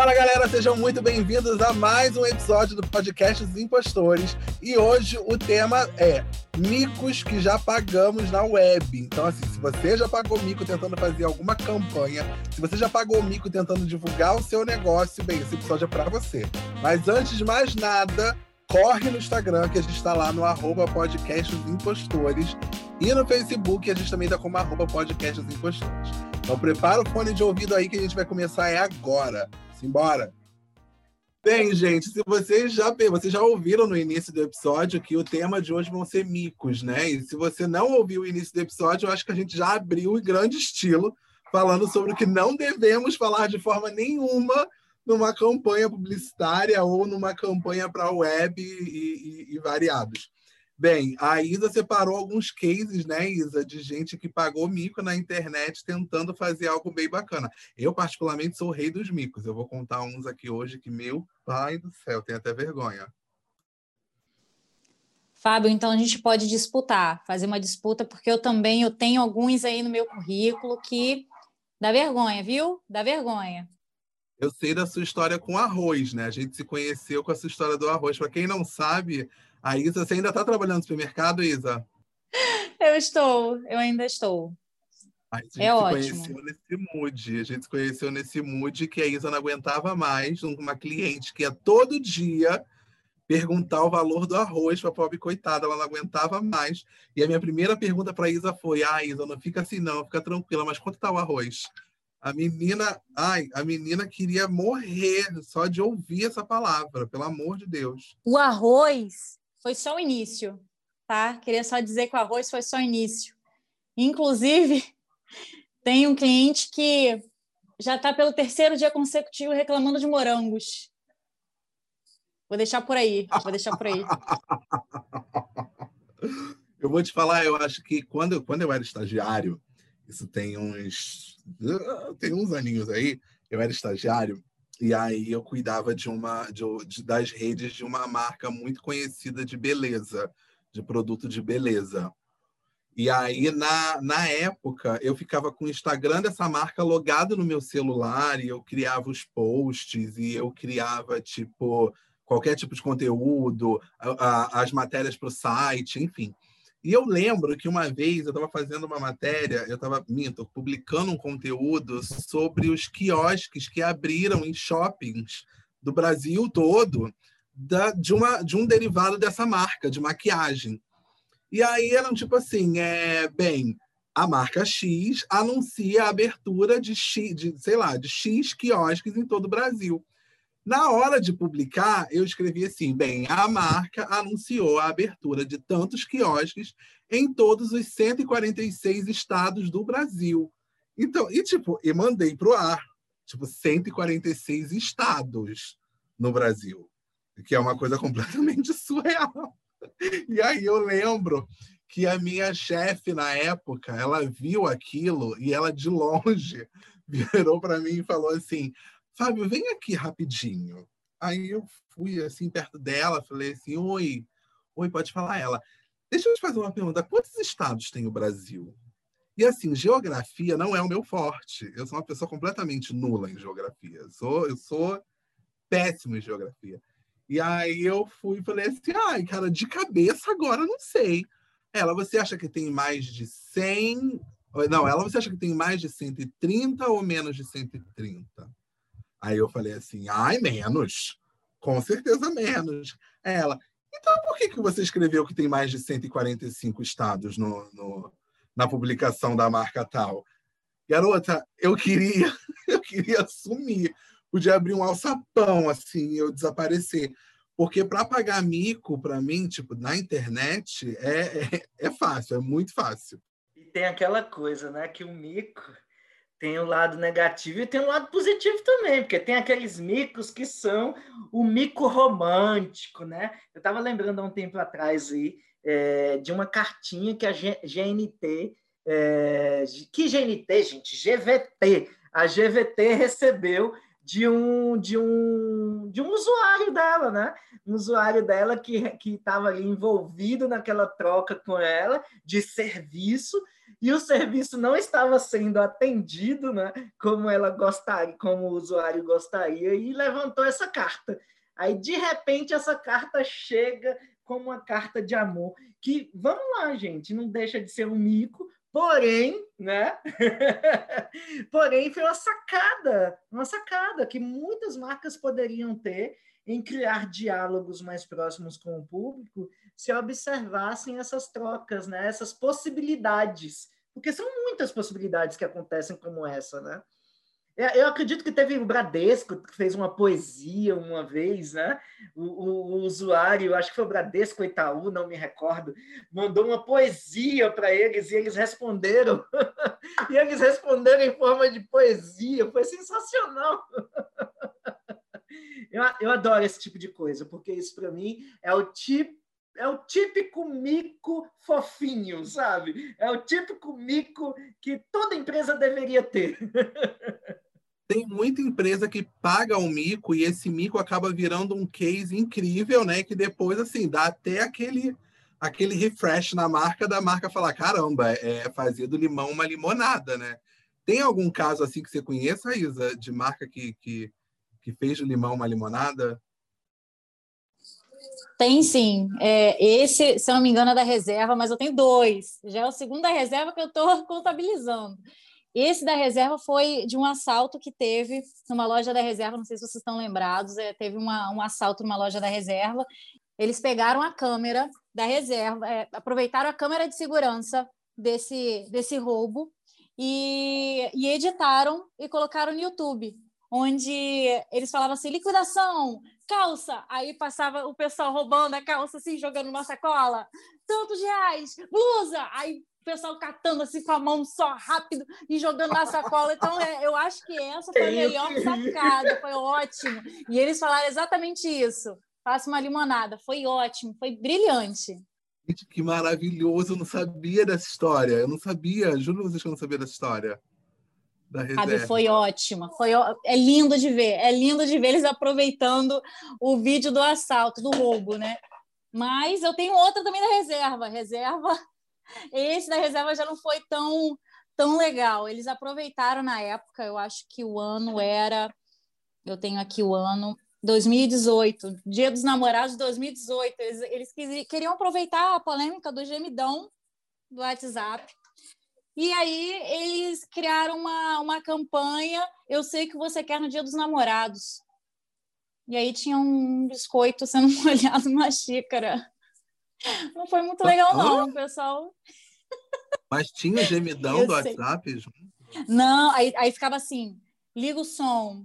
Fala galera, sejam muito bem-vindos a mais um episódio do podcast dos Impostores. E hoje o tema é micos que já pagamos na web. Então, assim, se você já pagou mico tentando fazer alguma campanha, se você já pagou mico tentando divulgar o seu negócio, bem, esse episódio é para você. Mas antes de mais nada, corre no Instagram, que a gente está lá no arroba podcast impostores. E no Facebook, a gente também está como arroba podcast impostores. Então prepara o fone de ouvido aí que a gente vai começar é agora. Simbora! Bem, gente, se vocês já, vocês já ouviram no início do episódio que o tema de hoje vão ser micos, né? E se você não ouviu o início do episódio, eu acho que a gente já abriu em grande estilo, falando sobre o que não devemos falar de forma nenhuma numa campanha publicitária ou numa campanha para web e, e, e variados. Bem, a Isa separou alguns cases, né, Isa, de gente que pagou mico na internet tentando fazer algo bem bacana. Eu, particularmente, sou o rei dos micos. Eu vou contar uns aqui hoje que, meu pai do céu, tem até vergonha. Fábio, então a gente pode disputar, fazer uma disputa, porque eu também eu tenho alguns aí no meu currículo que dá vergonha, viu? Dá vergonha. Eu sei da sua história com arroz, né? A gente se conheceu com a sua história do arroz. Para quem não sabe, a Isa, você ainda está trabalhando no supermercado, Isa? Eu estou, eu ainda estou. A gente é se ótimo. conheceu nesse mood. A gente se conheceu nesse mood que a Isa não aguentava mais. Uma cliente que ia todo dia perguntar o valor do arroz para a pobre coitada, ela não aguentava mais. E a minha primeira pergunta para a Isa foi: Ah, Isa, não fica assim não, fica tranquila, mas quanto está o arroz? A menina, ai, a menina queria morrer só de ouvir essa palavra, pelo amor de Deus. O arroz foi só o início, tá? Queria só dizer que o arroz foi só o início. Inclusive, tem um cliente que já está pelo terceiro dia consecutivo reclamando de morangos. Vou deixar por aí, vou deixar por aí. Eu vou te falar, eu acho que quando, quando eu era estagiário, isso tem uns tem uns aninhos aí, eu era estagiário e aí eu cuidava de uma de, de, das redes de uma marca muito conhecida de beleza, de produto de beleza. E aí, na, na época, eu ficava com o Instagram dessa marca logado no meu celular e eu criava os posts e eu criava, tipo, qualquer tipo de conteúdo, a, a, as matérias para o site, enfim. E eu lembro que uma vez eu estava fazendo uma matéria, eu estava, publicando um conteúdo sobre os quiosques que abriram em shoppings do Brasil todo da, de, uma, de um derivado dessa marca, de maquiagem. E aí eram tipo assim, é, bem, a marca X anuncia a abertura de X, de, sei lá, de X quiosques em todo o Brasil. Na hora de publicar, eu escrevi assim: bem, a marca anunciou a abertura de tantos quiosques em todos os 146 estados do Brasil. Então, e tipo, e mandei para o ar, tipo, 146 estados no Brasil, que é uma coisa completamente surreal. E aí eu lembro que a minha chefe na época, ela viu aquilo e ela de longe virou para mim e falou assim: Fábio, vem aqui rapidinho. Aí eu fui assim perto dela, falei assim: Oi, oi, pode falar ela. Deixa eu te fazer uma pergunta: quantos estados tem o Brasil? E assim, geografia não é o meu forte. Eu sou uma pessoa completamente nula em geografia. Eu sou, eu sou péssimo em geografia. E aí eu fui e falei assim: ai, cara, de cabeça agora não sei. Ela, você acha que tem mais de 100? Não, ela, você acha que tem mais de 130 ou menos de 130? Aí eu falei assim, ai, menos. Com certeza menos. Ela, então por que, que você escreveu que tem mais de 145 estados no, no, na publicação da marca tal? Garota, eu queria, eu queria sumir. Podia abrir um alçapão, assim, eu desaparecer. Porque para pagar mico, para mim, tipo, na internet, é, é, é fácil, é muito fácil. E tem aquela coisa, né, que o mico tem o lado negativo e tem o lado positivo também, porque tem aqueles micos que são o mico romântico, né? Eu estava lembrando há um tempo atrás aí, é, de uma cartinha que a GNT, é, que GNT, gente? GVT, a GVT recebeu de um de um de um usuário dela, né? Um usuário dela que que estava ali envolvido naquela troca com ela de serviço e o serviço não estava sendo atendido, né, como ela gostaria, como o usuário gostaria, e levantou essa carta. Aí, de repente, essa carta chega como uma carta de amor, que, vamos lá, gente, não deixa de ser um mico, porém, né? porém, foi uma sacada, uma sacada que muitas marcas poderiam ter em criar diálogos mais próximos com o público se observassem essas trocas, né? essas possibilidades, porque são muitas possibilidades que acontecem como essa, né? É, eu acredito que teve o Bradesco que fez uma poesia uma vez, né? O, o, o usuário, acho que foi o Bradesco Itaú, não me recordo, mandou uma poesia para eles e eles responderam. e eles responderam em forma de poesia, foi sensacional. eu, eu adoro esse tipo de coisa, porque isso para mim é o tipo é o típico mico fofinho, sabe? É o típico mico que toda empresa deveria ter. tem muita empresa que paga um mico e esse mico acaba virando um case incrível, né? Que depois, assim, dá até aquele, aquele refresh na marca da marca falar: caramba, é fazer do limão uma limonada, né? Tem algum caso assim que você conheça, Isa, de marca que, que, que fez do limão uma limonada? Tem sim. É, esse, se eu não me engano, é da reserva, mas eu tenho dois. Já é a segunda reserva que eu estou contabilizando. Esse da reserva foi de um assalto que teve numa loja da reserva, não sei se vocês estão lembrados, é, teve uma, um assalto numa loja da reserva. Eles pegaram a câmera da reserva, é, aproveitaram a câmera de segurança desse, desse roubo e, e editaram e colocaram no YouTube, onde eles falavam assim: liquidação, calça. Aí passava o pessoal roubando a calça, assim, jogando uma sacola. Tantos reais, blusa. Aí o pessoal catando assim com a mão só rápido e jogando na sacola. Então, é, eu acho que essa foi a melhor sacada, foi ótimo. E eles falaram exatamente isso. Faça uma limonada. Foi ótimo, foi brilhante. Gente, que maravilhoso! Eu não sabia dessa história. Eu não sabia, juro vocês que eu não sabia dessa história. Da reserva. foi ótima, foi é lindo de ver, é lindo de ver eles aproveitando o vídeo do assalto, do roubo, né? Mas eu tenho outra também da reserva. Reserva esse da reserva já não foi tão, tão legal. Eles aproveitaram na época, eu acho que o ano era. Eu tenho aqui o ano 2018, Dia dos Namorados de 2018. Eles, eles queriam aproveitar a polêmica do gemidão do WhatsApp. E aí eles criaram uma, uma campanha. Eu sei que você quer no Dia dos Namorados. E aí tinha um biscoito sendo molhado numa xícara. Não foi muito legal, não, pessoal. Mas tinha gemidão do sei. WhatsApp? Não, aí, aí ficava assim: liga o som.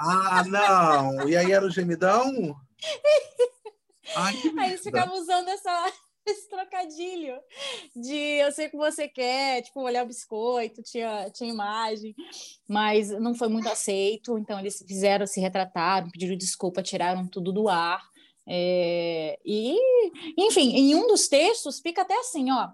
Ah, não! E aí era o gemidão? Ai, aí eles ficavam usando essa, esse trocadilho de eu sei o que você quer, tipo, olhar o biscoito, tinha, tinha imagem, mas não foi muito aceito, então eles fizeram, se retrataram, pediram desculpa, tiraram tudo do ar. É, e, enfim, em um dos textos fica até assim, ó.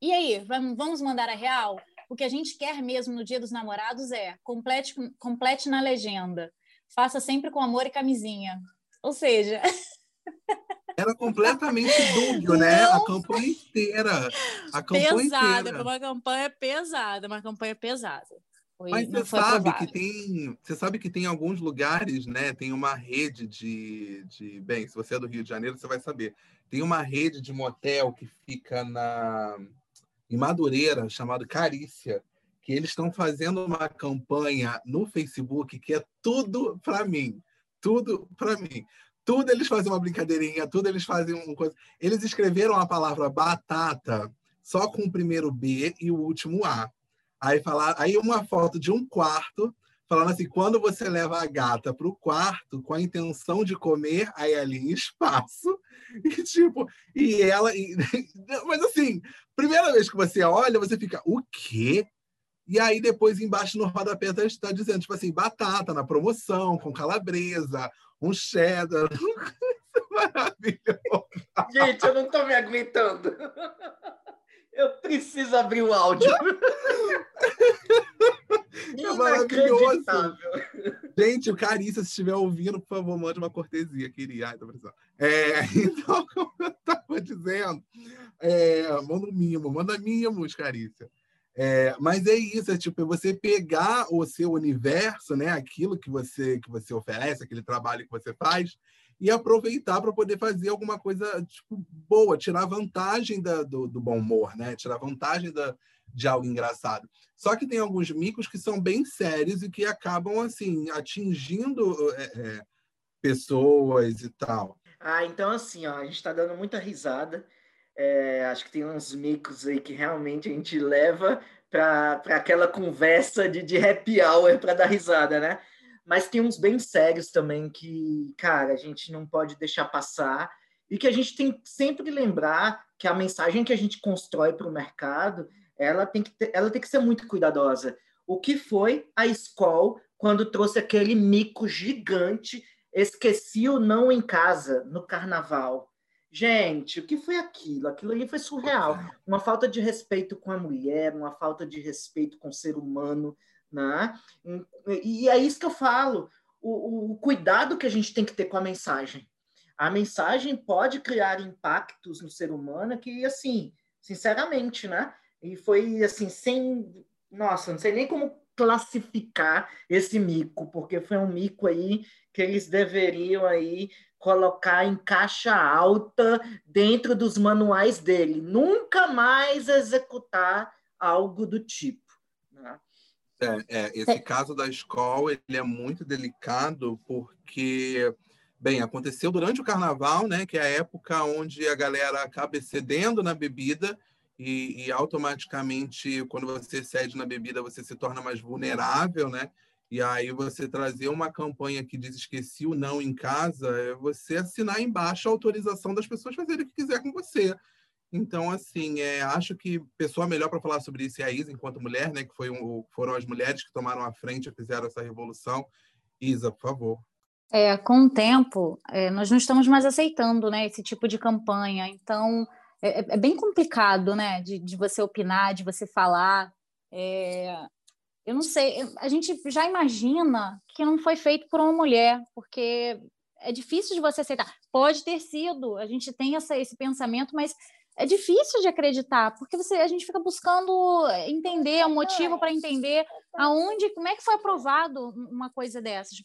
E aí, vamos mandar a real? O que a gente quer mesmo no Dia dos Namorados é complete, complete na legenda. Faça sempre com amor e camisinha. Ou seja. Era completamente dúbio, né? A campanha inteira. A campanha pesada, inteira. uma campanha pesada, uma campanha pesada. Foi, Mas você sabe que tem, você sabe que tem alguns lugares, né? Tem uma rede de, de, bem, se você é do Rio de Janeiro, você vai saber. Tem uma rede de motel que fica na em Madureira, chamado Carícia, que eles estão fazendo uma campanha no Facebook que é tudo para mim, tudo para mim. Tudo eles fazem uma brincadeirinha, tudo eles fazem uma coisa. Eles escreveram a palavra batata só com o primeiro B e o último A. Aí, falar, aí uma foto de um quarto, falando assim, quando você leva a gata para o quarto com a intenção de comer, aí ali em espaço, e tipo, e ela. E, mas assim, primeira vez que você olha, você fica, o quê? E aí, depois, embaixo no rodapé está dizendo, tipo assim, batata na promoção, com calabresa, um cheddar. Maravilhoso. Gente, eu não estou me aguentando. Eu preciso abrir o áudio. É maravilhoso. Gente, o Carissa, se estiver ouvindo, por favor, mande uma cortesia, queria. Ai, tô É, então, como eu estava dizendo, É, manda um mimo, manda mimos, Carícia. É, mas é isso, é tipo, é você pegar o seu universo, né, aquilo que você que você oferece, aquele trabalho que você faz, e aproveitar para poder fazer alguma coisa tipo, boa, tirar vantagem da, do, do, bom humor, né? Tirar vantagem da, de algo engraçado. Só que tem alguns micos que são bem sérios e que acabam assim atingindo é, é, pessoas e tal. Ah, então assim, ó, a gente está dando muita risada. É, acho que tem uns micos aí que realmente a gente leva para aquela conversa de, de happy hour para dar risada, né? Mas tem uns bem sérios também que, cara, a gente não pode deixar passar e que a gente tem que sempre lembrar que a mensagem que a gente constrói para o mercado, ela tem, que ter, ela tem que ser muito cuidadosa. O que foi a escola quando trouxe aquele mico gigante, esqueci o não em casa, no carnaval? Gente, o que foi aquilo? Aquilo ali foi surreal. Uma falta de respeito com a mulher, uma falta de respeito com o ser humano. Né? E é isso que eu falo. O, o cuidado que a gente tem que ter com a mensagem. A mensagem pode criar impactos no ser humano que, assim, sinceramente, né? E foi assim, sem. Nossa, não sei nem como classificar esse mico, porque foi um mico aí que eles deveriam aí colocar em caixa alta dentro dos manuais dele. Nunca mais executar algo do tipo. Né? É, é, esse é. caso da escola ele é muito delicado porque, bem, aconteceu durante o carnaval, né, que é a época onde a galera acaba excedendo na bebida e, e automaticamente, quando você cede na bebida, você se torna mais vulnerável, né? E aí você trazer uma campanha que diz esqueci o não em casa, é você assinar embaixo a autorização das pessoas fazerem o que quiser com você. Então, assim, é, acho que pessoa melhor para falar sobre isso é a Isa, enquanto mulher, né? Que foi um, foram as mulheres que tomaram a frente e fizeram essa revolução. Isa, por favor. É, com o tempo, é, nós não estamos mais aceitando né, esse tipo de campanha. Então, é, é, é bem complicado, né? De, de, você opinar, de você falar. É, eu não sei, a gente já imagina que não foi feito por uma mulher, porque é difícil de você aceitar. Pode ter sido, a gente tem essa, esse pensamento, mas é difícil de acreditar, porque você, a gente fica buscando entender o motivo para entender aonde, como é que foi aprovado uma coisa dessas.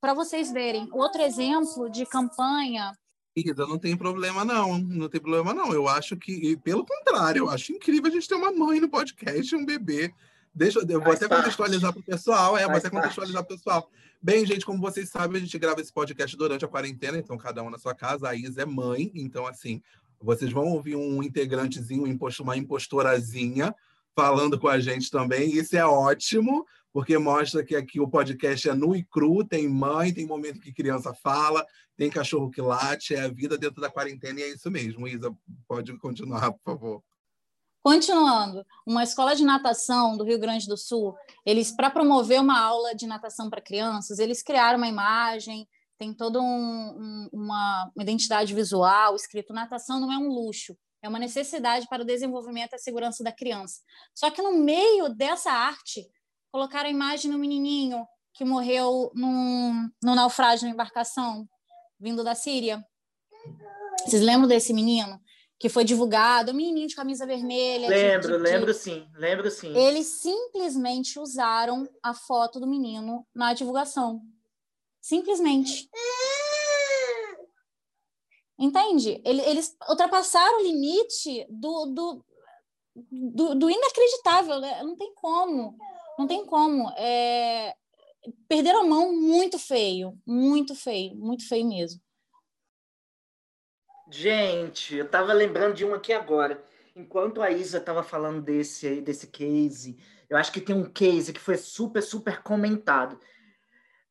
Para vocês verem, outro exemplo de campanha. Ida, não tem problema não, não tem problema não. Eu acho que, pelo contrário, eu acho incrível a gente ter uma mãe no podcast, um bebê Deixa, eu vou até contextualizar para o pessoal. É, vou até contextualizar para o pessoal. Bem, gente, como vocês sabem, a gente grava esse podcast durante a quarentena, então cada um na sua casa. A Isa é mãe, então assim, vocês vão ouvir um integrantezinho, uma impostorazinha falando com a gente também. Isso é ótimo, porque mostra que aqui o podcast é nu e cru, tem mãe, tem momento que criança fala, tem cachorro que late, é a vida dentro da quarentena e é isso mesmo. Isa, pode continuar, por favor. Continuando, uma escola de natação do Rio Grande do Sul, eles, para promover uma aula de natação para crianças, eles criaram uma imagem, tem toda um, um, uma, identidade visual, escrito natação não é um luxo, é uma necessidade para o desenvolvimento e a segurança da criança. Só que no meio dessa arte, colocaram a imagem do menininho que morreu num, num naufrágio na embarcação, vindo da Síria. Vocês lembram desse menino? Que foi divulgado, o menininho de camisa vermelha. Lembro, de, de, lembro sim, lembro sim. Eles simplesmente usaram a foto do menino na divulgação. Simplesmente. Entende? Eles ultrapassaram o limite do, do, do, do inacreditável. Né? Não tem como. Não tem como. É... Perderam a mão muito feio. Muito feio. Muito feio mesmo. Gente, eu tava lembrando de um aqui agora. Enquanto a Isa tava falando desse aí, desse case, eu acho que tem um case que foi super, super comentado.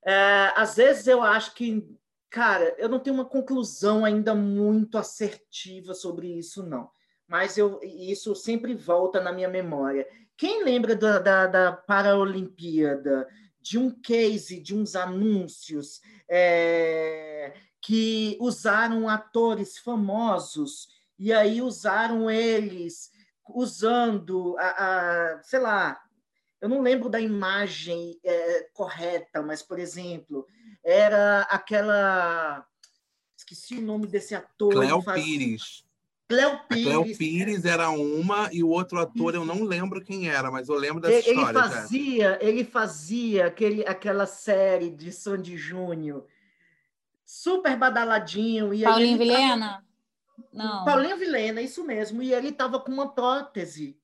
É, às vezes eu acho que, cara, eu não tenho uma conclusão ainda muito assertiva sobre isso, não. Mas eu, isso sempre volta na minha memória. Quem lembra da, da, da Paralimpíada, de um case, de uns anúncios é, que usaram atores famosos e aí usaram eles usando a, a sei lá, eu não lembro da imagem é, correta, mas por exemplo, era aquela esqueci o nome desse ator. Cléo faz... Pires. Cleo Pires. A Cleo Pires era uma e o outro ator eu não lembro quem era, mas eu lembro dessa ele, história. Ele fazia, ele fazia aquele, aquela série de Sandy Júnior super badaladinho. E Paulinho Vilhena? Não. Paulinho Vilhena, isso mesmo. E ele estava com uma prótese.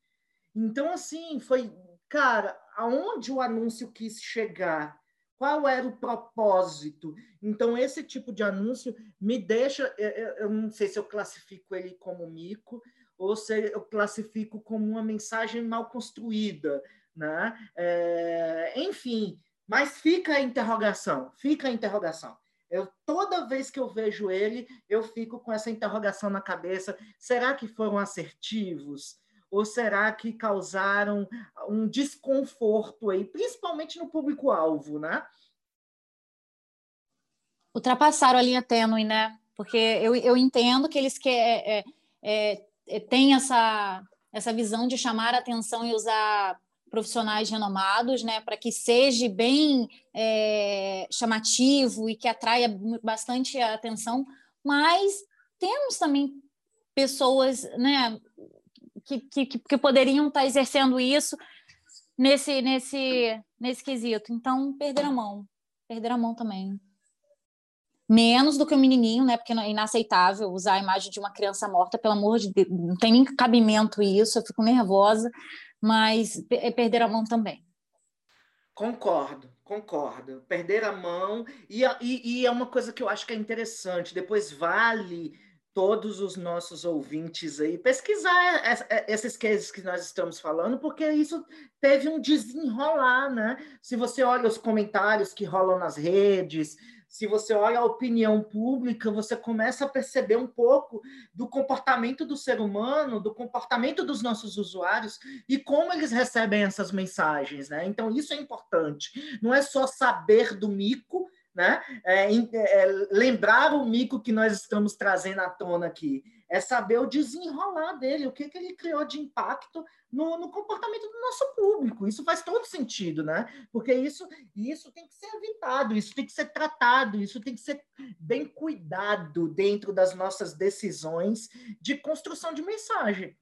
Então, assim, foi. Cara, aonde o anúncio quis chegar? Qual era o propósito? Então, esse tipo de anúncio me deixa. Eu não sei se eu classifico ele como mico ou se eu classifico como uma mensagem mal construída. Né? É, enfim, mas fica a interrogação, fica a interrogação. Eu, toda vez que eu vejo ele, eu fico com essa interrogação na cabeça: será que foram assertivos? Ou será que causaram um desconforto aí, principalmente no público-alvo, né? Ultrapassaram a linha tênue, né? Porque eu, eu entendo que eles que, é, é, é, têm essa, essa visão de chamar a atenção e usar profissionais renomados, né, para que seja bem é, chamativo e que atraia bastante atenção, mas temos também pessoas, né, que, que, que poderiam estar exercendo isso nesse, nesse, nesse quesito. Então, perderam a mão, perderam a mão também. Menos do que o menininho, né? Porque é inaceitável usar a imagem de uma criança morta, pelo amor de Deus, não tem nem cabimento isso, eu fico nervosa mas é perder a mão também. Concordo, concordo. Perder a mão, e, e, e, é uma coisa que eu acho que é interessante, depois vale todos os nossos ouvintes aí pesquisar esses cases que nós estamos falando, porque isso teve um desenrolar, né? Se você olha os comentários que rolam nas redes, se você olha a opinião pública, você começa a perceber um pouco do comportamento do ser humano, do comportamento dos nossos usuários e como eles recebem essas mensagens, né? Então, isso é importante. Não é só saber do mico, né? É, é, lembrar o mico que nós estamos trazendo à tona aqui, é saber o desenrolar dele, o que, que ele criou de impacto no, no, comportamento do nosso público. Isso faz todo sentido, né? Porque isso, isso tem que ser evitado, isso tem que ser tratado, isso tem que ser bem cuidado dentro das nossas decisões de construção de mensagem.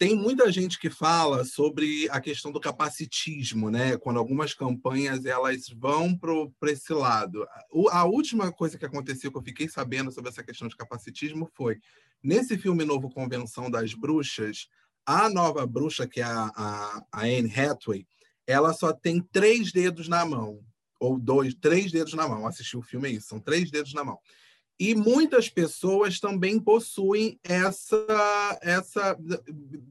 Tem muita gente que fala sobre a questão do capacitismo, né? Quando algumas campanhas elas vão para esse lado. A última coisa que aconteceu que eu fiquei sabendo sobre essa questão de capacitismo foi nesse filme novo Convenção das Bruxas, a nova bruxa, que é a, a, a Anne Hathaway, ela só tem três dedos na mão. Ou dois, três dedos na mão. Assistir o filme é isso, são três dedos na mão. E muitas pessoas também possuem essa. essa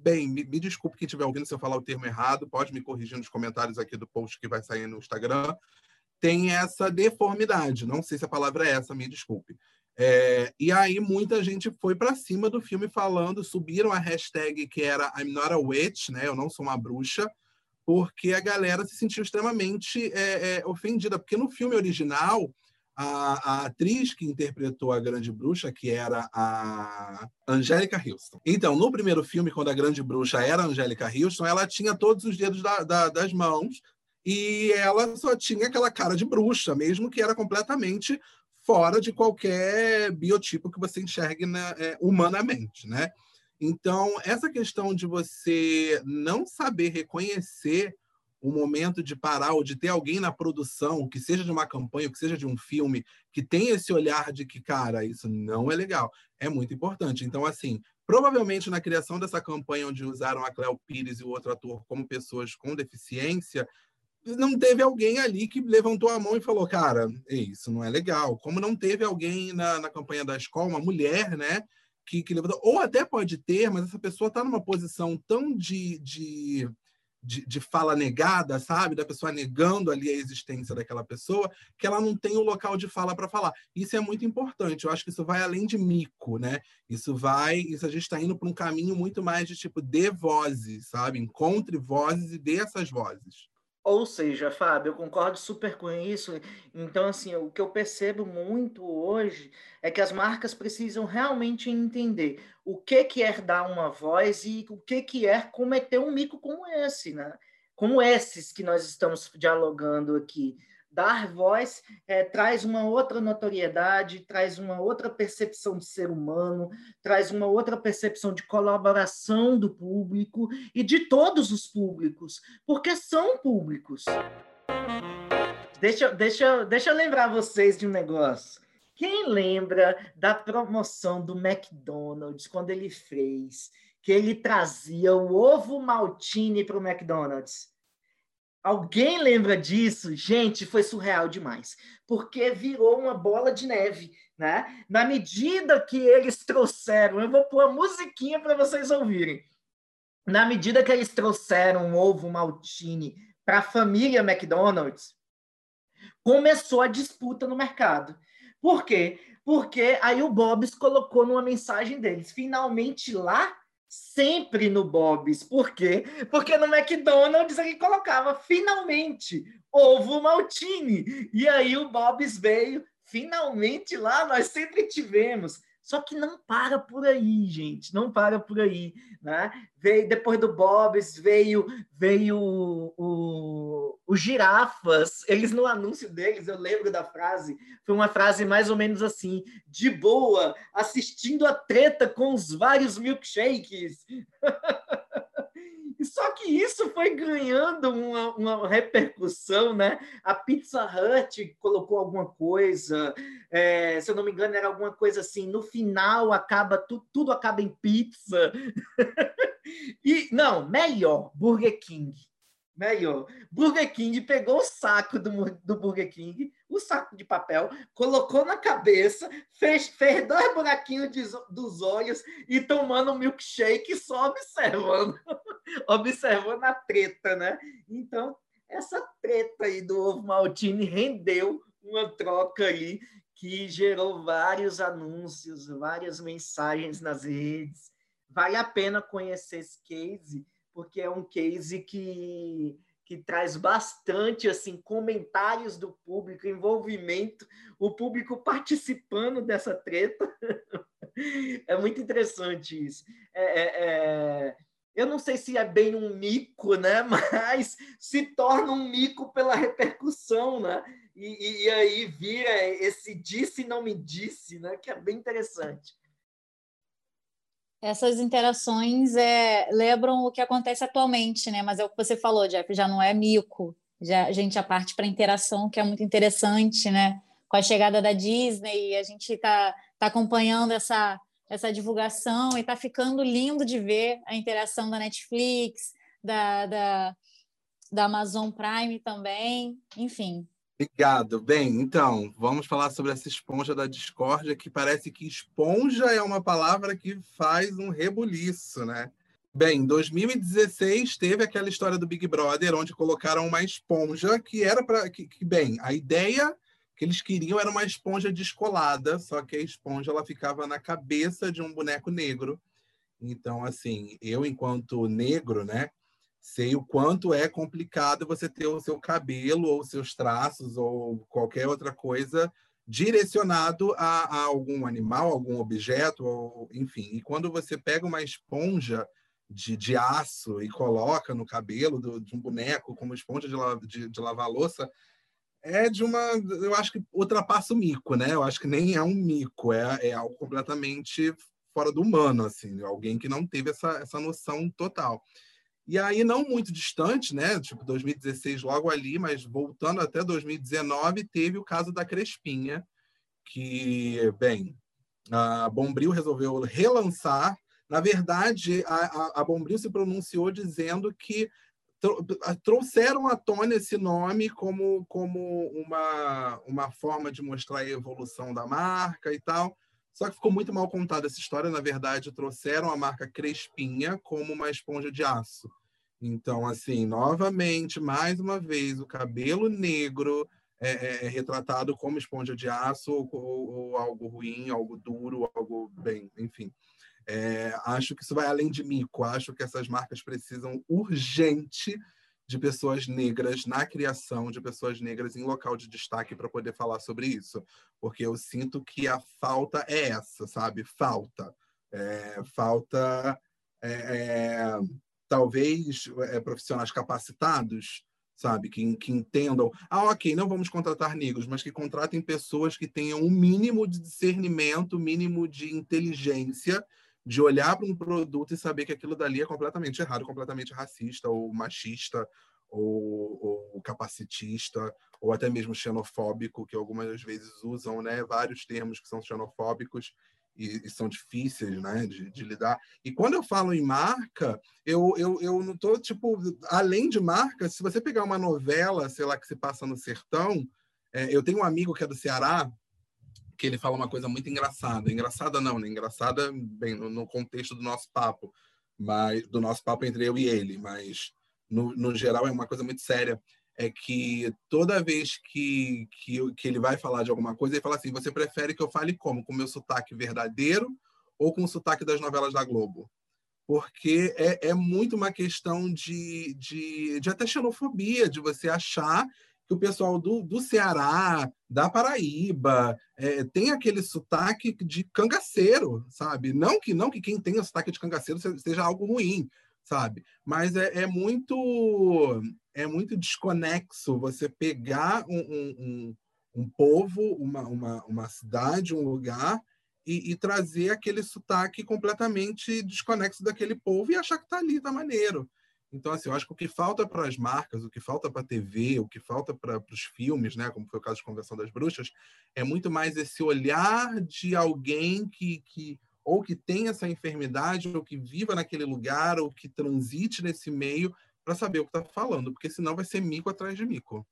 bem, me, me desculpe quem estiver ouvindo se eu falar o termo errado, pode me corrigir nos comentários aqui do post que vai sair no Instagram. Tem essa deformidade. Não sei se a palavra é essa, me desculpe. É, e aí muita gente foi para cima do filme falando, subiram a hashtag que era I'm not a witch, né? Eu não sou uma bruxa, porque a galera se sentiu extremamente é, é, ofendida, porque no filme original a, a, atriz que interpretou a Grande Bruxa, que era a Angélica Houston. Então, no primeiro filme, quando a Grande Bruxa era a Angélica Houston, ela tinha todos os dedos da, da, das mãos e ela só tinha aquela cara de bruxa, mesmo que era completamente fora de qualquer biotipo que você enxergue na, é, humanamente, né? Então, essa questão de você não saber reconhecer o momento de parar ou de ter alguém na produção, que seja de uma campanha, que seja de um filme, que tenha esse olhar de que, cara, isso não é legal, é muito importante. Então, assim, provavelmente na criação dessa campanha onde usaram a Cleo Pires e o outro ator como pessoas com deficiência, não teve alguém ali que levantou a mão e falou, cara, isso não é legal. Como não teve alguém na, na campanha da escola, uma mulher, né, que, que levantou. Ou até pode ter, mas essa pessoa está numa posição tão de, de, de, de, fala negada, sabe? Da pessoa negando ali a existência daquela pessoa, que ela não tem o local de fala para falar. Isso é muito importante. Eu acho que isso vai além de mico, né? Isso vai. Isso a gente está indo para um caminho muito mais de tipo de vozes, sabe? Encontre vozes e dê essas vozes. Ou seja, Fábio, eu concordo super com isso. Então, assim, o que eu percebo muito hoje é que as marcas precisam realmente entender o que, que é dar uma voz e o que, que é cometer um mico como esse, né? Como esses que nós estamos dialogando aqui. Dar voz é, traz uma outra notoriedade, traz uma outra percepção de ser humano, traz uma outra percepção de colaboração do público e de todos os públicos, porque são públicos. Deixa, deixa, deixa eu lembrar vocês de um negócio. Quem lembra da promoção do McDonald's quando ele fez, que ele trazia o ovo maltine para o McDonald's? Alguém lembra disso? Gente, foi surreal demais, porque virou uma bola de neve, né? Na medida que eles trouxeram, eu vou pôr a musiquinha para vocês ouvirem. Na medida que eles trouxeram o ovo maltine para a família McDonald's, começou a disputa no mercado. Por quê? Porque aí o Bob's colocou numa mensagem deles, finalmente lá, sempre no Bob's. Por quê? Porque no McDonald's ele colocava finalmente ovo maltine. E aí o Bob's veio, finalmente lá nós sempre tivemos. Só que não para por aí, gente, não para por aí, né? Veio depois do Bob's veio veio o, o, o girafas. Eles no anúncio deles, eu lembro da frase, foi uma frase mais ou menos assim: de boa, assistindo a treta com os vários milkshakes. Só que isso foi ganhando uma, uma, repercussão, né? A Pizza Hut colocou alguma coisa, é, se eu não me engano, era alguma coisa assim. No final, acaba tu, tudo acaba em pizza. e não, melhor, Burger King. Melhor. Burger King pegou o saco do, do Burger King, o saco de papel, colocou na cabeça, fez, fez dois buraquinhos de, dos olhos e tomando um milkshake só observando. observando a treta, né? Então, essa treta aí do ovo maltine rendeu uma troca aí que gerou vários anúncios, várias mensagens nas redes. Vale a pena conhecer esse case, porque é um case que, que traz bastante assim comentários do público, envolvimento, o público participando dessa treta. é muito interessante isso. É, é, é... Eu não sei se é bem um mico, né? Mas se torna um mico pela repercussão, né? E, e aí vira esse disse não me disse, né? Que é bem interessante essas interações é, lembram o que acontece atualmente, né? Mas é o que você falou, Jeff, já não é mico, já a gente a parte para interação que é muito interessante, né? Com a chegada da Disney, a gente está tá acompanhando essa essa divulgação e está ficando lindo de ver a interação da Netflix, da, da, da Amazon Prime também, enfim, Obrigado. Bem, então, vamos falar sobre essa esponja da discórdia, que parece que esponja é uma palavra que faz um rebuliço, né? Bem, em 2016 teve aquela história do Big Brother, onde colocaram uma esponja que era para. Que, que, bem, a ideia que eles queriam era uma esponja descolada, só que a esponja ela ficava na cabeça de um boneco negro. Então, assim, eu, enquanto negro, né? sei o quanto é complicado você ter o seu cabelo ou seus traços ou qualquer outra coisa direcionado a, a, algum animal, algum objeto, ou, enfim. E quando você pega uma esponja de, de aço e coloca no cabelo do, de um boneco como esponja de, de, de lavar louça, é de uma. Eu acho que ultrapassa o mico, né? Eu acho que nem é um mico, é, é algo completamente fora do humano, assim, alguém que não teve essa, essa noção total. E aí, não muito distante, né? Tipo, 2016 logo ali, mas voltando até 2019, teve o caso da Crespinha, que, bem, a Bombril resolveu relançar. Na verdade, a, a, Bombril se pronunciou dizendo que trouxeram à tona esse nome como, como uma, uma forma de mostrar a evolução da marca e tal. Só que ficou muito mal contada essa história. Na verdade, trouxeram a marca Crespinha como uma esponja de aço. Então, assim, novamente, mais uma vez, o cabelo negro é, é, é retratado como esponja de aço ou, ou, ou, algo ruim, algo duro, algo bem, enfim. É, acho que isso vai além de mico. Acho que essas marcas precisam urgente de pessoas negras na criação, de pessoas negras em local de destaque para poder falar sobre isso, porque eu sinto que a falta é essa, sabe? Falta, é, falta é, é talvez é, profissionais capacitados, sabe? Que, que entendam. Ah, ok, não vamos contratar negros, mas que contratem pessoas que tenham um mínimo de discernimento, mínimo de inteligência, de olhar para um produto e saber que aquilo dali é completamente errado, completamente racista ou machista ou, ou capacitista ou até mesmo xenofóbico, que algumas vezes usam, né, vários termos que são xenofóbicos e, e, são difíceis né, de, de, lidar. E quando eu falo em marca, eu, eu, eu não estou, tipo, além de marca, se você pegar uma novela, sei lá, que se passa no sertão, é, eu tenho um amigo que é do Ceará, que ele fala uma coisa muito engraçada. Engraçada não, né? Engraçada, bem, no, no contexto do nosso papo, mas do nosso papo entre eu e ele, mas no, no geral é uma coisa muito séria é que toda vez que, que, que, ele vai falar de alguma coisa, ele fala assim: você prefere que eu fale como? Com o meu sotaque verdadeiro ou com o sotaque das novelas da Globo? Porque é, é muito uma questão de, de, de até xenofobia, de você achar que o pessoal do, do Ceará, da Paraíba, é, tem aquele sotaque de cangaceiro, sabe? Não que não que quem tem o sotaque de cangaceiro seja algo ruim, sabe? Mas é, é muito é muito desconexo você pegar um, um, um, um povo, uma, uma, uma cidade, um lugar e, e, trazer aquele sotaque completamente desconexo daquele povo e achar que está ali, está maneiro. Então, assim, eu acho que o que falta para as marcas, o que falta para a TV, o que falta para os filmes, né, como foi o caso de Convenção das Bruxas, é muito mais esse olhar de alguém que, que ou que tem essa enfermidade, ou que viva naquele lugar, ou que transite nesse meio, para saber o que está falando, porque senão vai ser mico atrás de mico.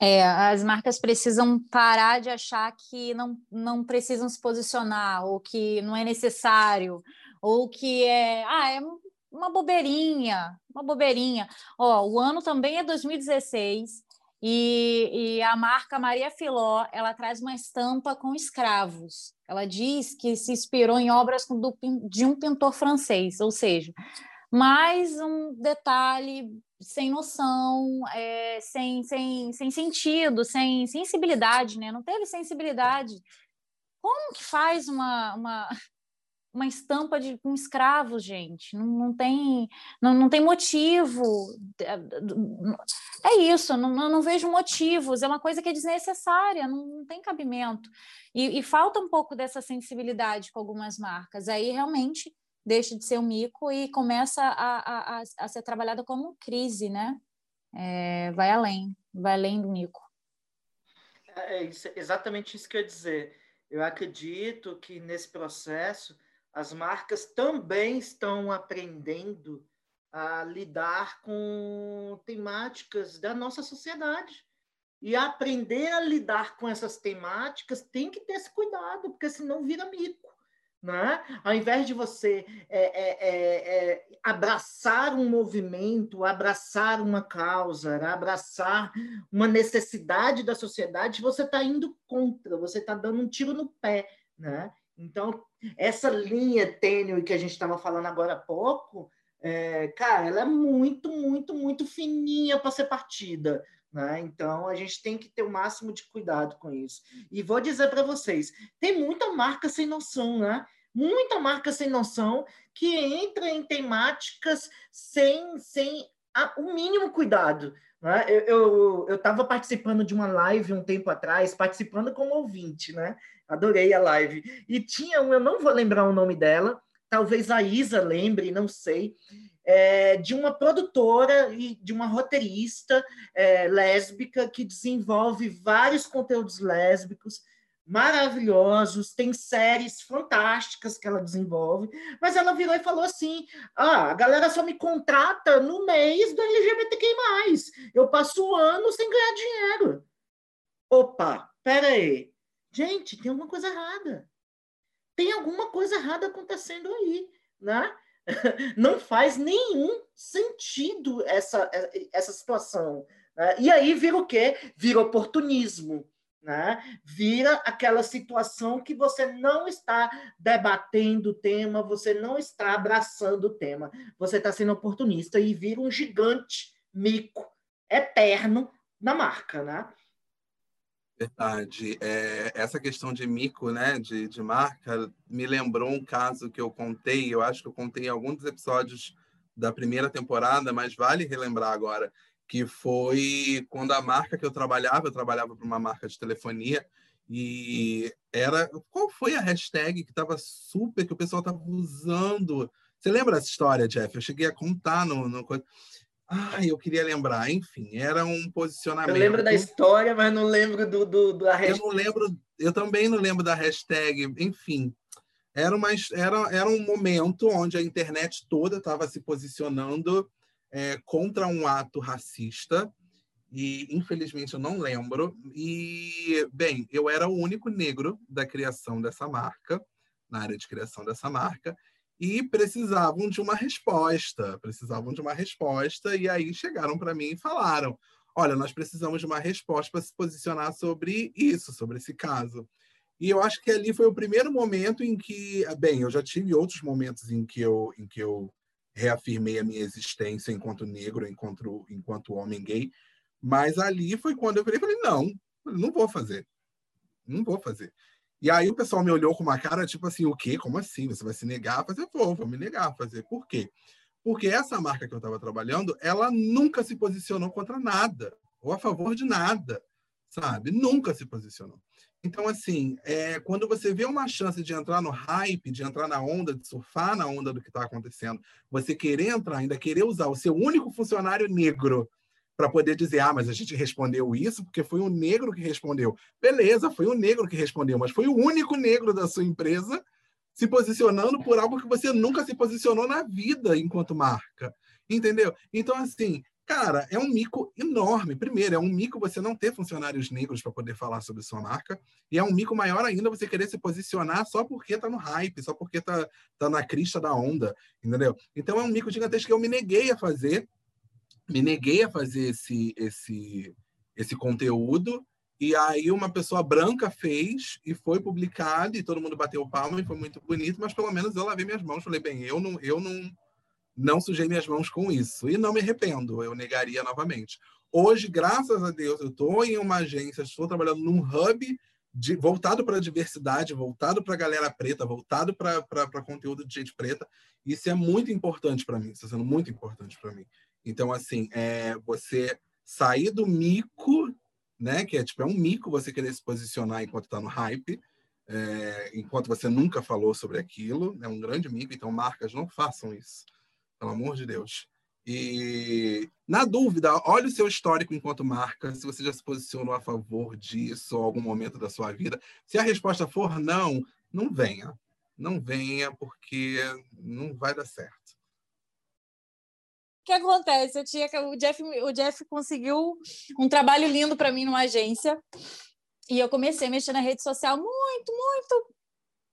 É, as marcas precisam parar de achar que não, não precisam se posicionar, ou que não é necessário, ou que é, ah, é uma bobeirinha, uma bobeirinha. Ó, o ano também é 2016 e, e a marca Maria Filó, ela traz uma estampa com escravos. Ela diz que se inspirou em obras do, de um pintor francês, ou seja, mais um detalhe sem noção, é, sem, sem, sem sentido, sem sensibilidade, né? Não teve sensibilidade. Como que faz uma, uma, uma estampa de um escravo, gente? Não, não, tem, não, não tem motivo. É isso, não, não vejo motivos. É uma coisa que é desnecessária, não, não tem cabimento. E, e falta um pouco dessa sensibilidade com algumas marcas. Aí realmente deixa de ser um mico e começa a, a, a ser trabalhada como crise, né? É, vai além, vai além do mico. É, é exatamente isso que eu ia dizer. Eu acredito que nesse processo as marcas também estão aprendendo a lidar com temáticas da nossa sociedade. E aprender a lidar com essas temáticas tem que ter esse cuidado, porque senão vira mico. Né? Ao invés de você é, é, é, é, abraçar um movimento, abraçar uma causa, abraçar uma necessidade da sociedade, você está indo contra, você está dando um tiro no pé. Né? Então, essa linha tênue que a gente estava falando agora há pouco, é, cara, ela é muito, muito, muito fininha para ser partida. Né? Então, a gente tem que ter o máximo de cuidado com isso. E vou dizer para vocês: tem muita marca sem noção, né? Muita marca sem noção que entra em temáticas sem, sem a, o mínimo cuidado. Né? Eu estava participando de uma live um tempo atrás, participando como ouvinte, né? Adorei a live. E tinha um, eu não vou lembrar o nome dela, talvez a Isa lembre, não sei é, de uma produtora e de uma roteirista é, lésbica que desenvolve vários conteúdos lésbicos maravilhosos, tem séries fantásticas que ela desenvolve, mas ela virou e falou assim: ah, a galera só me contrata no mês do LGBTQI. Eu passo o ano sem ganhar dinheiro. Opa, pera aí. Gente, tem alguma coisa errada. Tem alguma coisa errada acontecendo aí, né? não faz nenhum sentido essa, essa situação. Né? E aí vira o quê? Vira oportunismo. Né? Vira aquela situação que você não está debatendo o tema, você não está abraçando o tema, você está sendo oportunista e vira um gigante mico eterno na marca, né? Verdade. É, essa questão de mico, né, de, de marca, me lembrou um caso que eu contei, eu acho que eu contei em alguns dos episódios da primeira temporada, mas vale relembrar agora que foi quando a marca que eu trabalhava, eu trabalhava para uma marca de telefonia, e era. Qual foi a hashtag que estava super, que o pessoal estava usando? Você lembra essa história, Jeff? Eu cheguei a contar no. no... Ai, eu queria lembrar. Enfim, era um posicionamento. Eu lembro da história, mas não lembro do, do, do hashtag. Eu não lembro, eu também não lembro da hashtag. Enfim, era, uma, era, era um momento onde a internet toda estava se posicionando é, contra um ato racista e infelizmente eu não lembro. E, bem, eu era o único negro da criação dessa marca, na área de criação dessa marca, e precisavam de uma resposta, precisavam de uma resposta, e aí chegaram para mim e falaram: olha, nós precisamos de uma resposta para se posicionar sobre isso, sobre esse caso. E eu acho que ali foi o primeiro momento em que, bem, eu já tive outros momentos em que eu, em que eu reafirmei a minha existência enquanto negro, enquanto, enquanto homem gay, mas ali foi quando eu falei, falei não, não vou fazer. Não vou fazer. E aí o pessoal me olhou com uma cara tipo assim, o quê? Como assim? Você vai se negar a fazer? Vou, vou me negar a fazer. Por quê? Porque essa marca que eu estava trabalhando, ela nunca se posicionou contra nada, ou a favor de nada, sabe? Nunca se posicionou. Então, assim, é, quando você vê uma chance de entrar no hype, de entrar na onda, de surfar na onda do que está acontecendo, você querer entrar, ainda querer usar o seu único funcionário negro para poder dizer, ah, mas a gente respondeu isso porque foi um negro que respondeu. Beleza, foi um negro que respondeu, mas foi o único negro da sua empresa se posicionando por algo que você nunca se posicionou na vida enquanto marca. Entendeu? Então, assim, cara, é um mico enorme. Primeiro, é um mico você não ter funcionários negros para poder falar sobre sua marca. E é um mico maior ainda você querer se posicionar só porque está no hype, só porque está tá na crista da onda. Entendeu? Então, é um mico gigantesco que eu me neguei a fazer me neguei a fazer esse, esse, esse conteúdo. E aí uma pessoa branca fez e foi publicado e todo mundo bateu palma e foi muito bonito, mas pelo menos eu lavei minhas mãos, falei bem, eu não eu não não sujei minhas mãos com isso e não me arrependo, eu negaria novamente. Hoje, graças a Deus, eu estou em uma agência, estou trabalhando num hub de, voltado para a diversidade, voltado para a galera preta, voltado para conteúdo de gente preta. Isso é muito importante para mim, está sendo muito importante para mim. Então, assim, é você sair do mico, né? Que é tipo, é um mico você querer se posicionar enquanto está no hype, é, enquanto você nunca falou sobre aquilo, é um grande mico. Então, marcas, não façam isso, pelo amor de Deus. E, na dúvida, olhe o seu histórico enquanto marca, se você já se posicionou a favor disso em algum momento da sua vida. Se a resposta for não, não venha. Não venha, porque não vai dar certo que acontece? Eu tinha o Jeff, o Jeff conseguiu um trabalho lindo para mim numa agência e eu comecei a mexer na rede social muito, muito.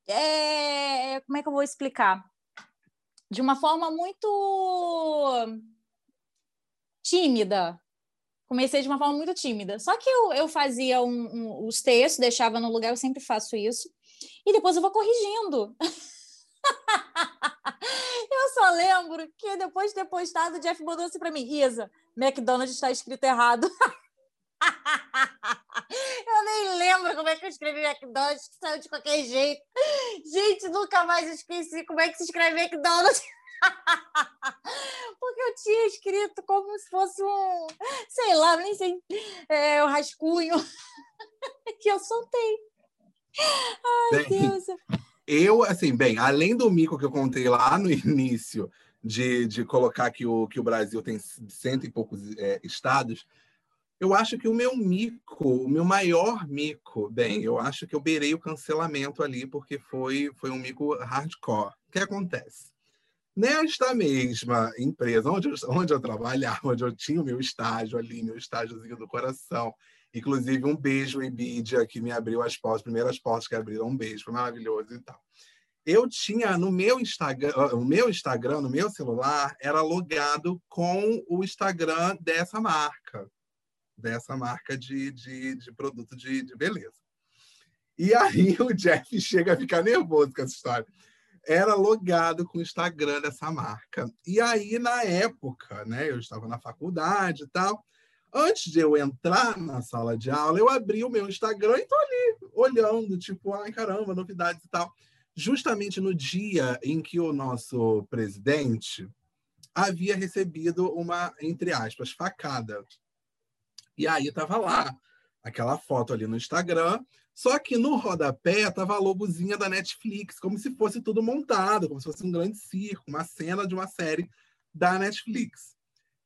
É... Como é que eu vou explicar? De uma forma muito tímida. Comecei de uma forma muito tímida. Só que eu, eu fazia um, um, os textos, deixava no lugar, eu sempre faço isso. E depois eu vou corrigindo. Eu só lembro que depois de ter postado, o Jeff mandou assim para mim: Isa, McDonald's está escrito errado. eu nem lembro como é que eu escrevi McDonald's, que saiu de qualquer jeito. Gente, nunca mais esqueci como é que se escreve McDonald's. Porque eu tinha escrito como se fosse um, sei lá, nem sei, é, um rascunho que eu soltei. Ai, Deus. Eu, assim, bem, além do mico que eu contei lá no início, de, de colocar que o, que o Brasil tem cento e poucos é, estados, eu acho que o meu mico, o meu maior mico, bem, eu acho que eu beirei o cancelamento ali, porque foi, foi um mico hardcore. O que acontece? Nesta mesma empresa onde eu, onde eu trabalhava, onde eu tinha o meu estágio ali, meu estágiozinho do coração, Inclusive, um beijo, Ibidia, que me abriu as portas, as primeiras portas que abriram, um beijo, foi maravilhoso e tal. Eu tinha no meu Instagram, o meu Instagram, no meu celular, era logado com o Instagram dessa marca, dessa marca de, de, de produto de, de beleza. E aí o Jeff chega a ficar nervoso com essa história era logado com o Instagram dessa marca. E aí, na época, né, eu estava na faculdade e tal, Antes de eu entrar na sala de aula, eu abri o meu Instagram e tô ali olhando, tipo, ai caramba, novidades e tal. Justamente no dia em que o nosso presidente havia recebido uma, entre aspas, facada. E aí estava lá aquela foto ali no Instagram, só que no rodapé estava a logozinha da Netflix, como se fosse tudo montado, como se fosse um grande circo, uma cena de uma série da Netflix.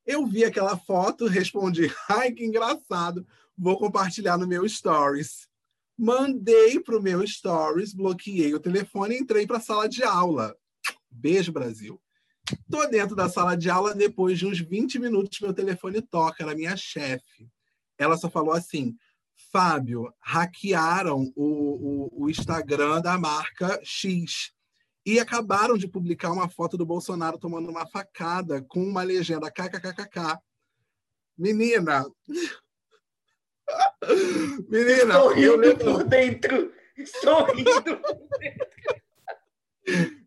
Eu vi aquela foto, respondi: ai, que engraçado, vou compartilhar no meu Stories. Mandei para o meu Stories, bloqueei o telefone e entrei para a sala de aula. Beijo, Brasil. Tô dentro da sala de aula, depois de uns 20 minutos, meu telefone toca, era minha chefe. Ela só falou assim: Fábio, hackearam o, o, o Instagram da marca X e acabaram de publicar uma foto do Bolsonaro tomando uma facada com uma legenda kkkk. Menina, Menina, Estou rindo por dentro. Estou rindo por dentro.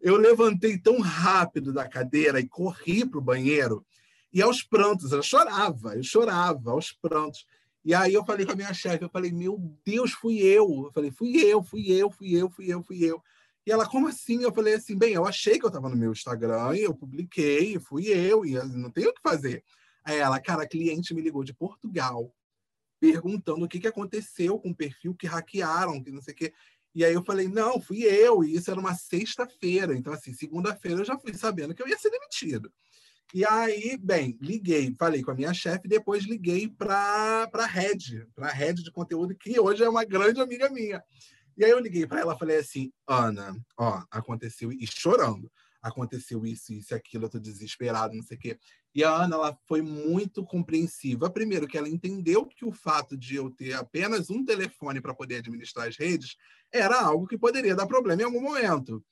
Eu levantei tão rápido da cadeira e corri para o banheiro. E aos prantos, eu chorava, eu chorava, aos prantos. E aí eu falei com a minha chefe, eu falei, meu Deus, fui eu. Eu falei, fui eu, fui eu, fui eu, fui eu, fui eu. E ela, como assim? Eu falei assim, bem, eu achei que eu estava no meu Instagram e eu publiquei, fui eu, e não tenho o que fazer. Aí ela, cara, a cliente me ligou de Portugal perguntando o que, que aconteceu com o perfil que hackearam, que não sei o quê. E aí eu falei, não, fui eu, e isso era uma sexta-feira. Então, assim, segunda-feira eu já fui sabendo que eu ia ser demitido. E aí, bem, liguei, falei com a minha chefe, depois liguei para a Red, para a Red de conteúdo, que hoje é uma grande amiga minha. E aí eu liguei para ela falei assim, Ana, ó, aconteceu, e chorando, aconteceu isso, isso aquilo, eu tô desesperado, não sei o quê. E a Ana ela foi muito compreensiva. Primeiro, que ela entendeu que o fato de eu ter apenas um telefone para poder administrar as redes era algo que poderia dar problema em algum momento.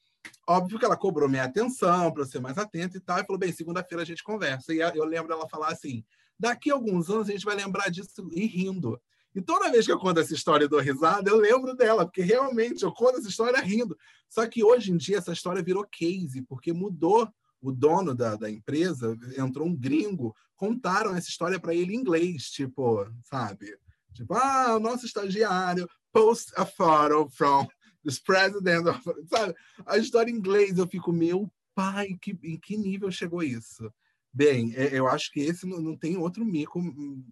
Óbvio que ela cobrou minha atenção para eu ser mais atento e tal, e falou: bem, segunda-feira a gente conversa. E eu lembro ela falar assim: daqui a alguns anos a gente vai lembrar disso e rindo. E toda vez que eu conto essa história e dou risada, eu lembro dela, porque realmente eu conto essa história rindo. Só que hoje em dia essa história virou case, porque mudou o dono da, da empresa, entrou um gringo, contaram essa história para ele em inglês, tipo, sabe? Tipo, ah, o nosso estagiário post a photo from this president, of... sabe? A história em inglês, eu fico, meu pai, que, em que nível chegou isso? Bem, é, eu acho que esse não, não tem outro mico,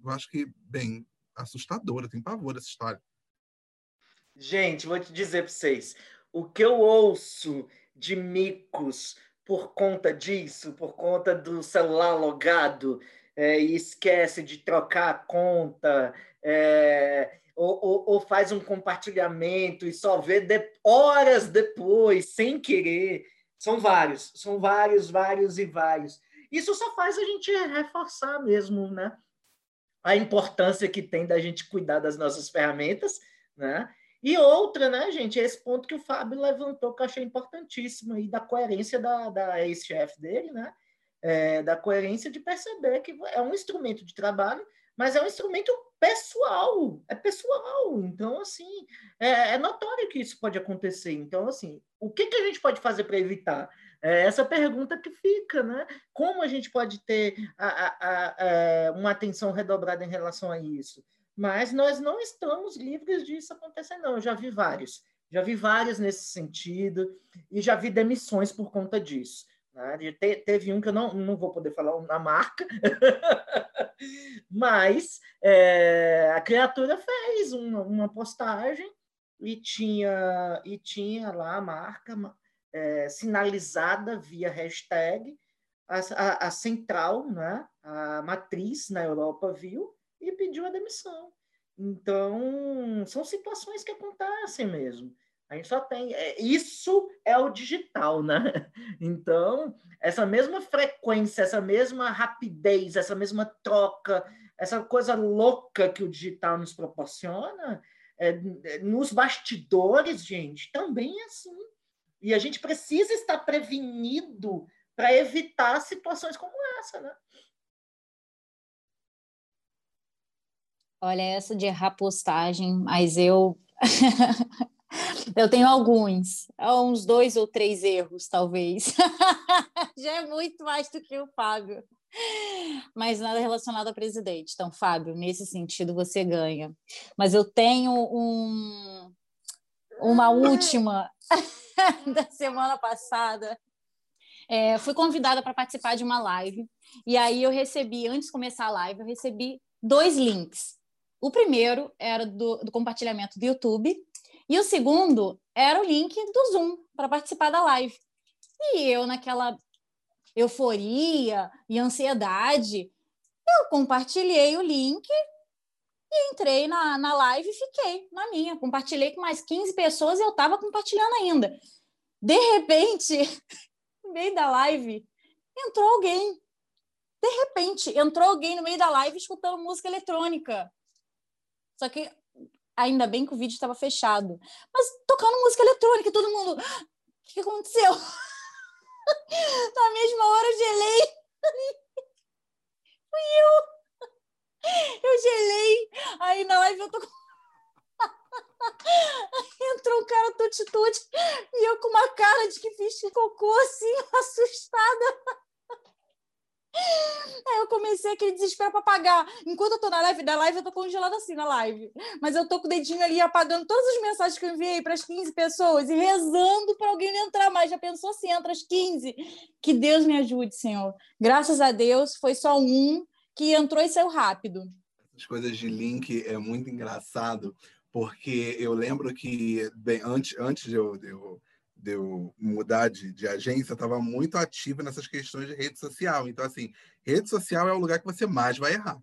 eu acho que, bem, assustador, eu tenho pavor dessa história. Gente, vou te dizer para vocês, o que eu ouço de micos por conta disso, por conta do celular logado, é, e esquece de trocar a conta, é, ou, ou, ou, faz um compartilhamento e só vê de, horas depois, sem querer. São vários, são vários, vários e vários. Isso só faz a gente reforçar mesmo, né? A importância que tem da gente cuidar das nossas ferramentas, né? E outra, né, gente, esse ponto que o Fábio levantou, que eu achei importantíssimo, aí, da coerência da, da ex-chefe dele, né? É, da coerência de perceber que é um instrumento de trabalho, mas é um instrumento pessoal, é pessoal. Então, assim, é, é notório que isso pode acontecer. Então, assim, o que, que a gente pode fazer para evitar? É essa pergunta que fica, né? Como a gente pode ter a, a, a, é, uma atenção redobrada em relação a isso? Mas nós não estamos livres disso acontecer, não. Eu já vi vários. Já vi vários nesse sentido e já vi demissões por conta disso. Né? Te, teve um que eu não, não vou poder falar na marca, mas é, a criatura fez uma, uma, postagem e tinha, e tinha lá a marca é, sinalizada via hashtag, a, a, a central, né? a matriz na Europa viu e pediu a demissão. Então, são situações que acontecem mesmo. A gente só tem. É, isso é o digital, né? Então, essa mesma frequência, essa mesma rapidez, essa mesma troca, essa coisa louca que o digital nos proporciona, é, nos bastidores, gente, também é assim. E a gente precisa estar prevenido para evitar situações como essa, né? Olha, essa de errar postagem, mas eu. eu tenho alguns, uns dois ou três erros, talvez. Já é muito mais do que o Fábio. Mas nada relacionado a presidente. Então, Fábio, nesse sentido você ganha. Mas eu tenho um, uma última da semana passada É, fui convidada para participar de uma live e aí eu recebi, antes de começar a live, eu recebi dois links. O primeiro era do, do compartilhamento do YouTube e o segundo era o link do Zoom para participar da live. E eu, naquela euforia e ansiedade, eu compartilhei o link e entrei na, na live e fiquei na minha. Compartilhei com mais 15 pessoas e eu estava compartilhando ainda. De repente, no meio da live, entrou alguém. De repente, entrou alguém no meio da live escutando música eletrônica. Só que ainda bem que o vídeo estava fechado. Mas tocando música eletrônica, todo mundo. O que aconteceu? Na mesma hora eu gelei. Fui eu. Eu gelei. Aí na live eu tô Entrou um cara tuti-tuti e eu com uma cara de que fiz cocô assim, assustada. Aí eu comecei aquele desespero para apagar. Enquanto eu tô na live, da live eu tô congelada assim na live. Mas eu tô com o dedinho ali apagando todas as mensagens que eu enviei para as 15 pessoas e rezando para alguém não entrar mais. Já pensou se entra as 15? Que Deus me ajude, Senhor. Graças a Deus, foi só um que entrou e saiu rápido. Essas coisas de link é muito engraçado, porque eu lembro que bem, antes, antes de eu, de eu de eu mudar de, de agência, estava muito ativa nessas questões de rede social. Então, assim, rede social é o lugar que você mais vai errar.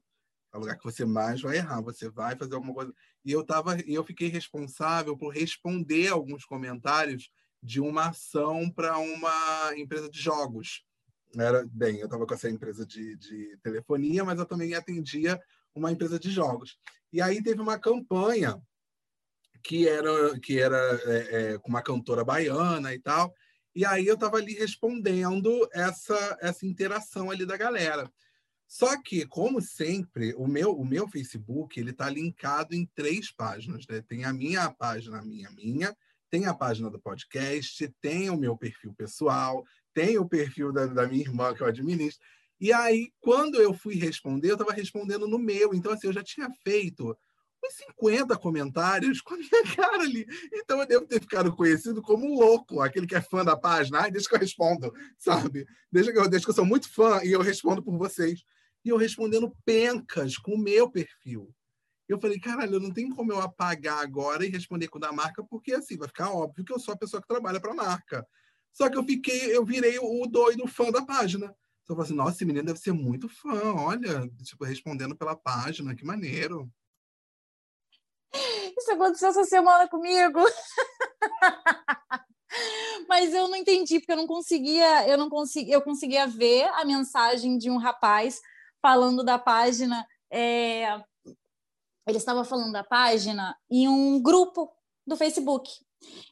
É o lugar que você mais vai errar. Você vai fazer alguma coisa. E eu tava, eu fiquei responsável por responder alguns comentários de uma ação para uma empresa de jogos. Era, bem, eu estava com essa empresa de, de telefonia, mas eu também atendia uma empresa de jogos. E aí teve uma campanha que era que era é, é, com uma cantora baiana e tal. E aí eu estava ali respondendo essa essa interação ali da galera. Só que, como sempre, o meu o meu Facebook ele está linkado em três páginas. Né? Tem a minha página, minha minha, tem a página do podcast, tem o meu perfil pessoal, tem o perfil da, da minha irmã que eu administro. E aí, quando eu fui responder, eu estava respondendo no meu. Então, assim, eu já tinha feito uns 50 comentários com a minha cara ali. Então eu devo ter ficado conhecido como louco, aquele que é fã da página. Ai, deixa que eu respondo, sabe? Deixa que eu, deixa que eu sou muito fã e eu respondo por vocês. E eu respondendo pencas com o meu perfil. Eu falei, caralho, não tem como eu apagar agora e responder com o da marca, porque assim vai ficar óbvio que eu sou a pessoa que trabalha para a marca. Só que eu fiquei, eu virei o doido fã da página. Então eu falei assim, nossa, esse menino deve ser muito fã, olha, tipo, respondendo pela página, que maneiro. Isso aconteceu essa semana comigo. Mas eu não entendi porque eu não conseguia, eu não conseguia, eu conseguia ver a mensagem de um rapaz falando da página. É, ele estava falando da página em um grupo do Facebook.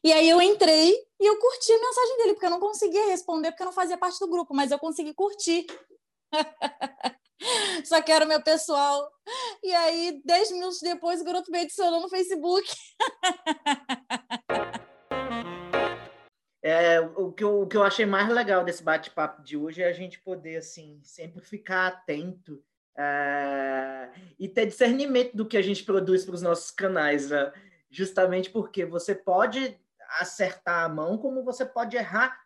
E aí eu entrei e eu curti a mensagem dele, porque eu não conseguia responder, porque eu não fazia parte do grupo, mas eu consegui curtir. Só que era o meu pessoal. E aí, dez minutos depois, o garoto me adicionou no Facebook. É, o, que eu, o que eu achei mais legal desse bate-papo de hoje é a gente poder, assim, sempre ficar atento é, e ter discernimento do que a gente produz para os nossos canais, né? Justamente porque você pode acertar a mão como você pode errar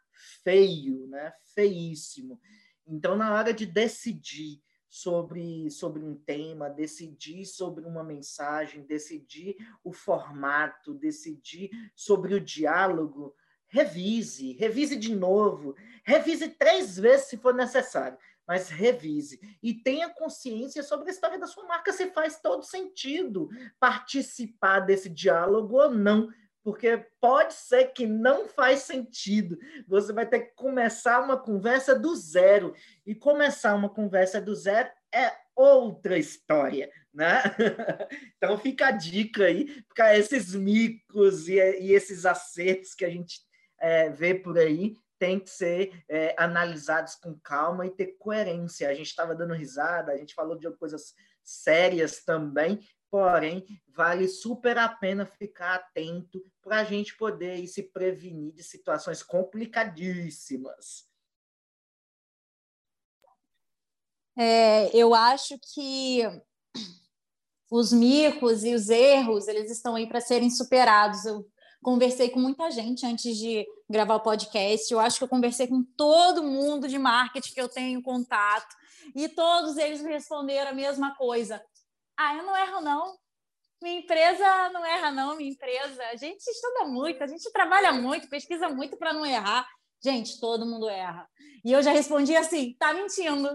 feio, né? feíssimo. Então, na hora de decidir sobre, sobre um tema, decidir sobre uma mensagem, decidir o formato, decidir sobre o diálogo, revise, revise de novo, revise três vezes se for necessário, mas revise e tenha consciência sobre a história da sua marca se faz todo sentido participar desse diálogo ou não porque pode ser que não faz sentido. Você vai ter que começar uma conversa do zero. E começar uma conversa do zero é outra história, né? Então fica a dica aí, porque esses micos e, e esses acertos que a gente é, vê por aí tem que ser é, analisados com calma e ter coerência. A gente estava dando risada, a gente falou de coisas sérias também, porém, vale super a pena ficar atento para a gente poder se prevenir de situações complicadíssimas. É, eu acho que os micos e os erros eles estão aí para serem superados. Eu conversei com muita gente antes de gravar o podcast. Eu acho que eu conversei com todo mundo de marketing que eu tenho contato e todos eles me responderam a mesma coisa. Ah, eu não erro, não. Minha empresa não erra, não. Minha empresa. A gente estuda muito, a gente trabalha muito, pesquisa muito para não errar. Gente, todo mundo erra. E eu já respondi assim: tá mentindo.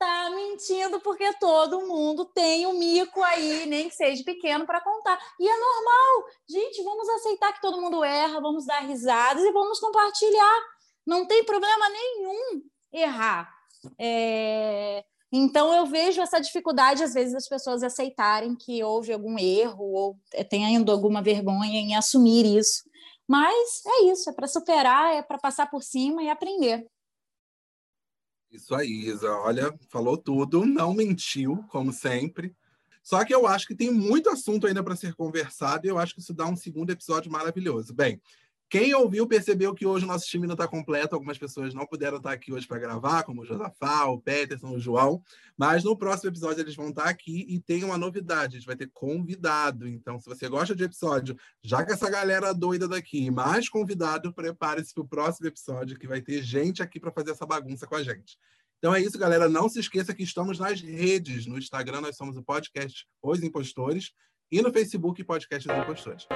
Tá mentindo porque todo mundo tem um mico aí, nem que seja pequeno, para contar. E é normal. Gente, vamos aceitar que todo mundo erra, vamos dar risadas e vamos compartilhar. Não tem problema nenhum errar. É... Então, eu vejo essa dificuldade, às vezes, das pessoas aceitarem que houve algum erro ou tenham alguma vergonha em assumir isso. Mas é isso, é para superar, é para passar por cima e aprender. Isso aí, Isa. Olha, falou tudo, não mentiu, como sempre. Só que eu acho que tem muito assunto ainda para ser conversado e eu acho que isso dá um segundo episódio maravilhoso. Bem, quem ouviu percebeu que hoje o nosso time não está completo. Algumas pessoas não puderam estar aqui hoje para gravar, como o Josafá, o Peterson, o João. Mas no próximo episódio eles vão estar aqui e tem uma novidade: a gente vai ter convidado. Então, se você gosta de episódio, já com essa galera doida daqui, mais convidado, prepare-se para o próximo episódio, que vai ter gente aqui para fazer essa bagunça com a gente. Então é isso, galera. Não se esqueça que estamos nas redes. No Instagram, nós somos o podcast Os Impostores e no Facebook, Podcast Os Impostores.